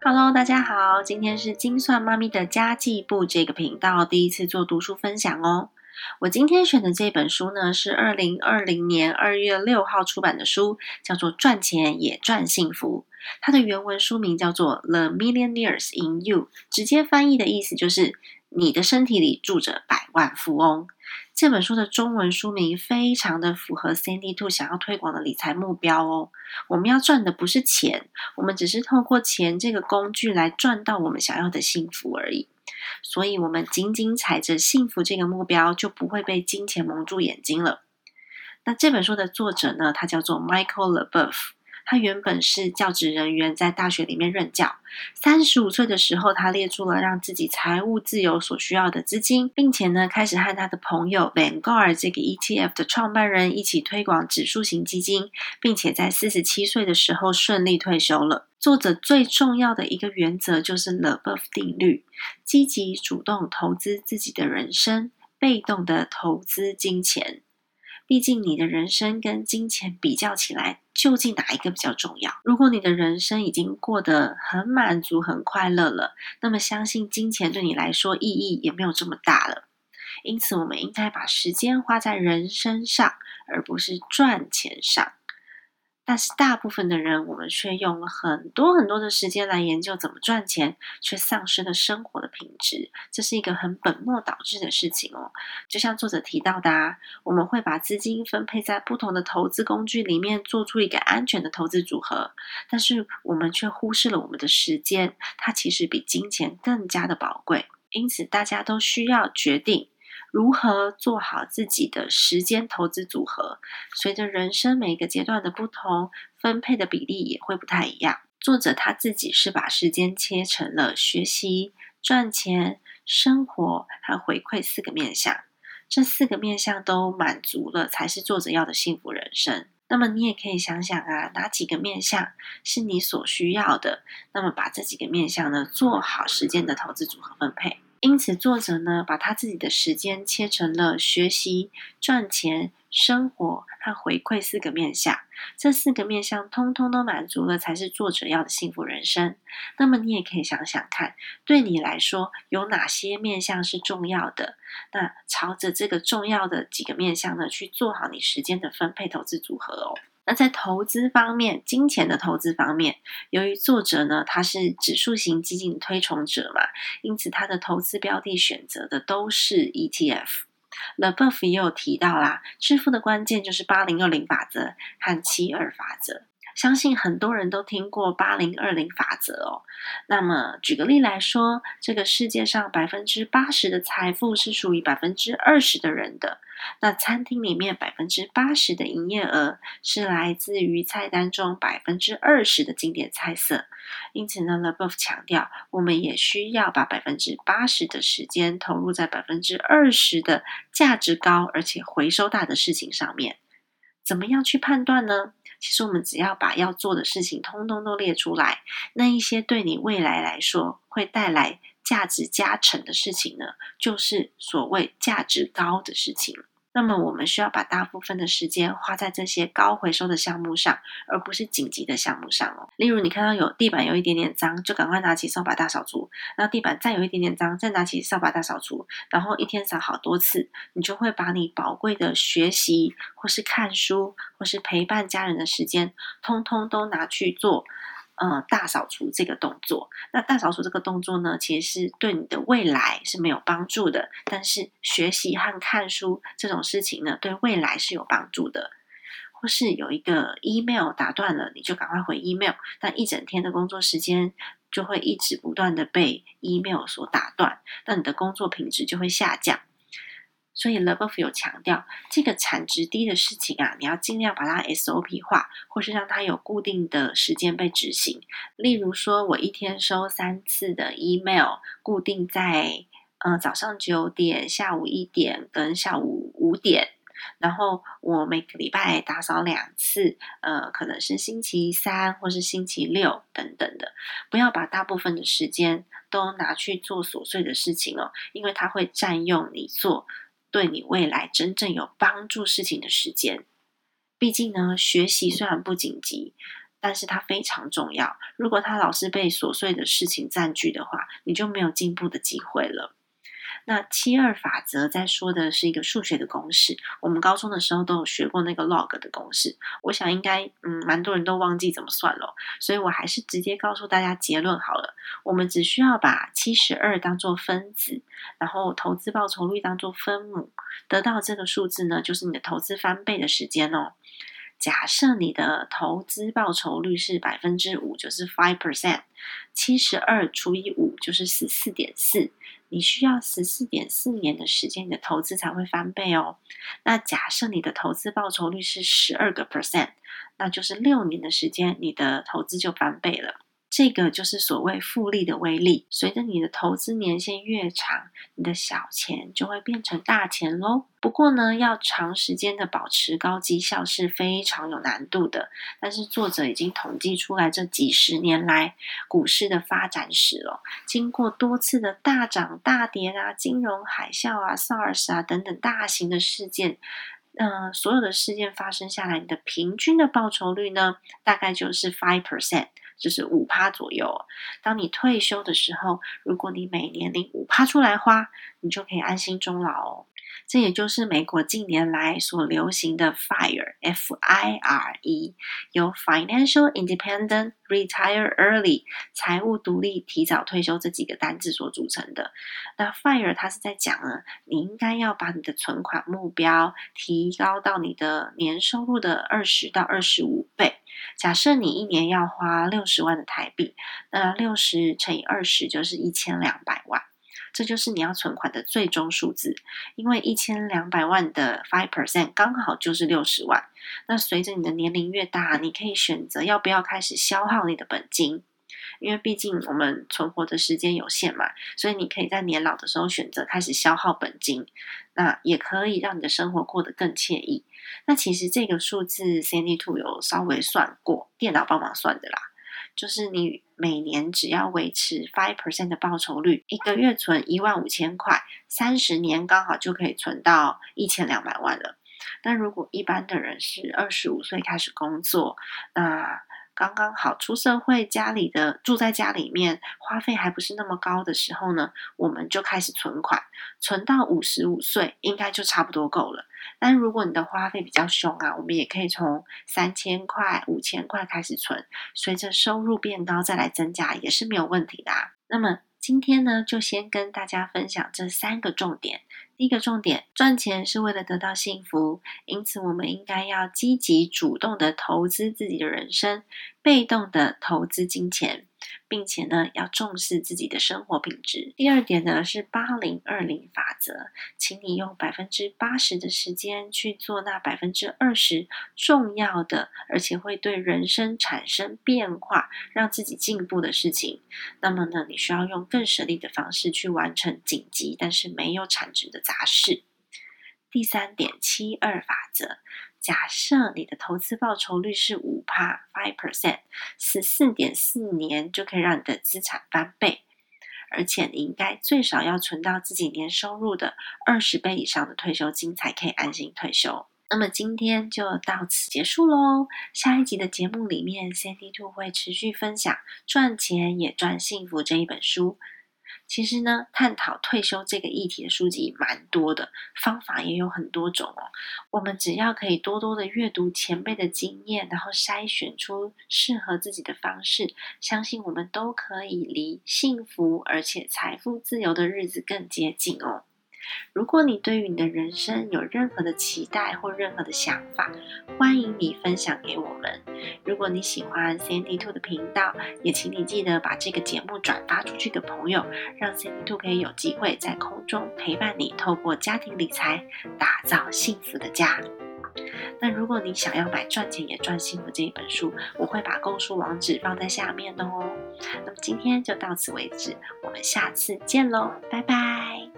Hello，大家好，今天是精算妈咪的家计部这个频道第一次做读书分享哦。我今天选的这本书呢，是二零二零年二月六号出版的书，叫做《赚钱也赚幸福》。它的原文书名叫做《The Millionaires in You》，直接翻译的意思就是你的身体里住着百万富翁。这本书的中文书名非常的符合 Sandy Two 想要推广的理财目标哦。我们要赚的不是钱，我们只是透过钱这个工具来赚到我们想要的幸福而已。所以，我们紧紧踩着幸福这个目标，就不会被金钱蒙住眼睛了。那这本书的作者呢？他叫做 Michael LeBeouf。他原本是教职人员，在大学里面任教。三十五岁的时候，他列出了让自己财务自由所需要的资金，并且呢，开始和他的朋友 Vanguard 这个 ETF 的创办人一起推广指数型基金，并且在四十七岁的时候顺利退休了。作者最重要的一个原则就是 The b e o f 定律：积极主动投资自己的人生，被动的投资金钱。毕竟，你的人生跟金钱比较起来，究竟哪一个比较重要？如果你的人生已经过得很满足、很快乐了，那么相信金钱对你来说意义也没有这么大了。因此，我们应该把时间花在人身上，而不是赚钱上。但是大部分的人，我们却用了很多很多的时间来研究怎么赚钱，却丧失了生活的品质。这是一个很本末倒置的事情哦。就像作者提到的，啊，我们会把资金分配在不同的投资工具里面，做出一个安全的投资组合，但是我们却忽视了我们的时间，它其实比金钱更加的宝贵。因此，大家都需要决定。如何做好自己的时间投资组合？随着人生每个阶段的不同，分配的比例也会不太一样。作者他自己是把时间切成了学习、赚钱、生活和回馈四个面向。这四个面向都满足了，才是作者要的幸福人生。那么你也可以想想啊，哪几个面向是你所需要的？那么把这几个面向呢，做好时间的投资组合分配。因此，作者呢，把他自己的时间切成了学习、赚钱、生活和回馈四个面向。这四个面向通通都满足了，才是作者要的幸福人生。那么，你也可以想想看，对你来说有哪些面向是重要的？那朝着这个重要的几个面向呢，去做好你时间的分配、投资组合哦。那在投资方面，金钱的投资方面，由于作者呢他是指数型基金推崇者嘛，因此他的投资标的选择的都是 ETF。The Buff 也有提到啦，致富的关键就是八零二零法则和七二法则。相信很多人都听过八零二零法则哦。那么举个例来说，这个世界上百分之八十的财富是属于百分之二十的人的。那餐厅里面百分之八十的营业额是来自于菜单中百分之二十的经典菜色。因此呢，LeBeouf 强调，我们也需要把百分之八十的时间投入在百分之二十的价值高而且回收大的事情上面。怎么样去判断呢？其实我们只要把要做的事情通通都列出来，那一些对你未来来说会带来价值加成的事情呢，就是所谓价值高的事情。那么我们需要把大部分的时间花在这些高回收的项目上，而不是紧急的项目上哦。例如，你看到有地板有一点点脏，就赶快拿起扫把大扫除；然后地板再有一点点脏，再拿起扫把大扫除。然后一天扫好多次，你就会把你宝贵的学习，或是看书，或是陪伴家人的时间，通通都拿去做。呃，大扫除这个动作，那大扫除这个动作呢，其实是对你的未来是没有帮助的。但是学习和看书这种事情呢，对未来是有帮助的。或是有一个 email 打断了，你就赶快回 email，但一整天的工作时间就会一直不断的被 email 所打断，那你的工作品质就会下降。所以 LeBeouf 有强调，这个产值低的事情啊，你要尽量把它 SOP 化，或是让它有固定的时间被执行。例如说，我一天收三次的 email，固定在呃早上九点、下午一点跟下午五点。然后我每个礼拜打扫两次，呃，可能是星期三或是星期六等等的。不要把大部分的时间都拿去做琐碎的事情哦，因为它会占用你做。对你未来真正有帮助事情的时间，毕竟呢，学习虽然不紧急，但是它非常重要。如果它老是被琐碎的事情占据的话，你就没有进步的机会了。那七二法则在说的是一个数学的公式，我们高中的时候都有学过那个 log 的公式。我想应该嗯，蛮多人都忘记怎么算了，所以我还是直接告诉大家结论好了。我们只需要把七十二当做分子，然后投资报酬率当做分母，得到这个数字呢，就是你的投资翻倍的时间哦。假设你的投资报酬率是百分之五，就是 five percent，七十二除以五就是十四点四，你需要十四点四年的时间，你的投资才会翻倍哦。那假设你的投资报酬率是十二个 percent，那就是六年的时间，你的投资就翻倍了。这个就是所谓复利的威力。随着你的投资年限越长，你的小钱就会变成大钱喽。不过呢，要长时间的保持高绩效是非常有难度的。但是作者已经统计出来这几十年来股市的发展史了。经过多次的大涨大跌啊，金融海啸啊、SARS 啊等等大型的事件，嗯，所有的事件发生下来，你的平均的报酬率呢，大概就是 five percent。就是五趴左右。当你退休的时候，如果你每年领五趴出来花，你就可以安心终老哦。这也就是美国近年来所流行的 FIRE，F-I-R-E，由 Financial Independent Retire Early，财务独立提早退休这几个单字所组成的。那 FIRE 它是在讲呢，你应该要把你的存款目标提高到你的年收入的二十到二十五倍。假设你一年要花六十万的台币，那六十乘以二十就是一千两百万。这就是你要存款的最终数字，因为一千两百万的 five percent 刚好就是六十万。那随着你的年龄越大，你可以选择要不要开始消耗你的本金，因为毕竟我们存活的时间有限嘛，所以你可以在年老的时候选择开始消耗本金，那也可以让你的生活过得更惬意。那其实这个数字 c a n d y Two 有稍微算过，电脑帮忙算的啦。就是你每年只要维持 five percent 的报酬率，一个月存一万五千块，三十年刚好就可以存到一千两百万了。那如果一般的人是二十五岁开始工作，那刚刚好出社会，家里的住在家里面，花费还不是那么高的时候呢，我们就开始存款，存到五十五岁，应该就差不多够了。但如果你的花费比较凶啊，我们也可以从三千块、五千块开始存，随着收入变高再来增加也是没有问题的。那么今天呢，就先跟大家分享这三个重点。第一个重点，赚钱是为了得到幸福，因此我们应该要积极主动的投资自己的人生，被动的投资金钱。并且呢，要重视自己的生活品质。第二点呢是八零二零法则，请你用百分之八十的时间去做那百分之二十重要的，而且会对人生产生变化、让自己进步的事情。那么呢，你需要用更省力的方式去完成紧急但是没有产值的杂事。第三点七二法则。假设你的投资报酬率是五帕 five percent，十四点四年就可以让你的资产翻倍，而且你应该最少要存到自己年收入的二十倍以上的退休金，才可以安心退休。那么今天就到此结束喽。下一集的节目里面，Sandy Two 会持续分享《赚钱也赚幸福》这一本书。其实呢，探讨退休这个议题的书籍蛮多的，方法也有很多种哦。我们只要可以多多的阅读前辈的经验，然后筛选出适合自己的方式，相信我们都可以离幸福而且财富自由的日子更接近哦。如果你对于你的人生有任何的期待或任何的想法，欢迎你分享给我们。如果你喜欢 Sandy Two 的频道，也请你记得把这个节目转发出去给朋友，让 Sandy Two 可以有机会在空中陪伴你，透过家庭理财打造幸福的家。那如果你想要买《赚钱也赚幸福》这一本书，我会把购书网址放在下面的哦。那么今天就到此为止，我们下次见喽，拜拜。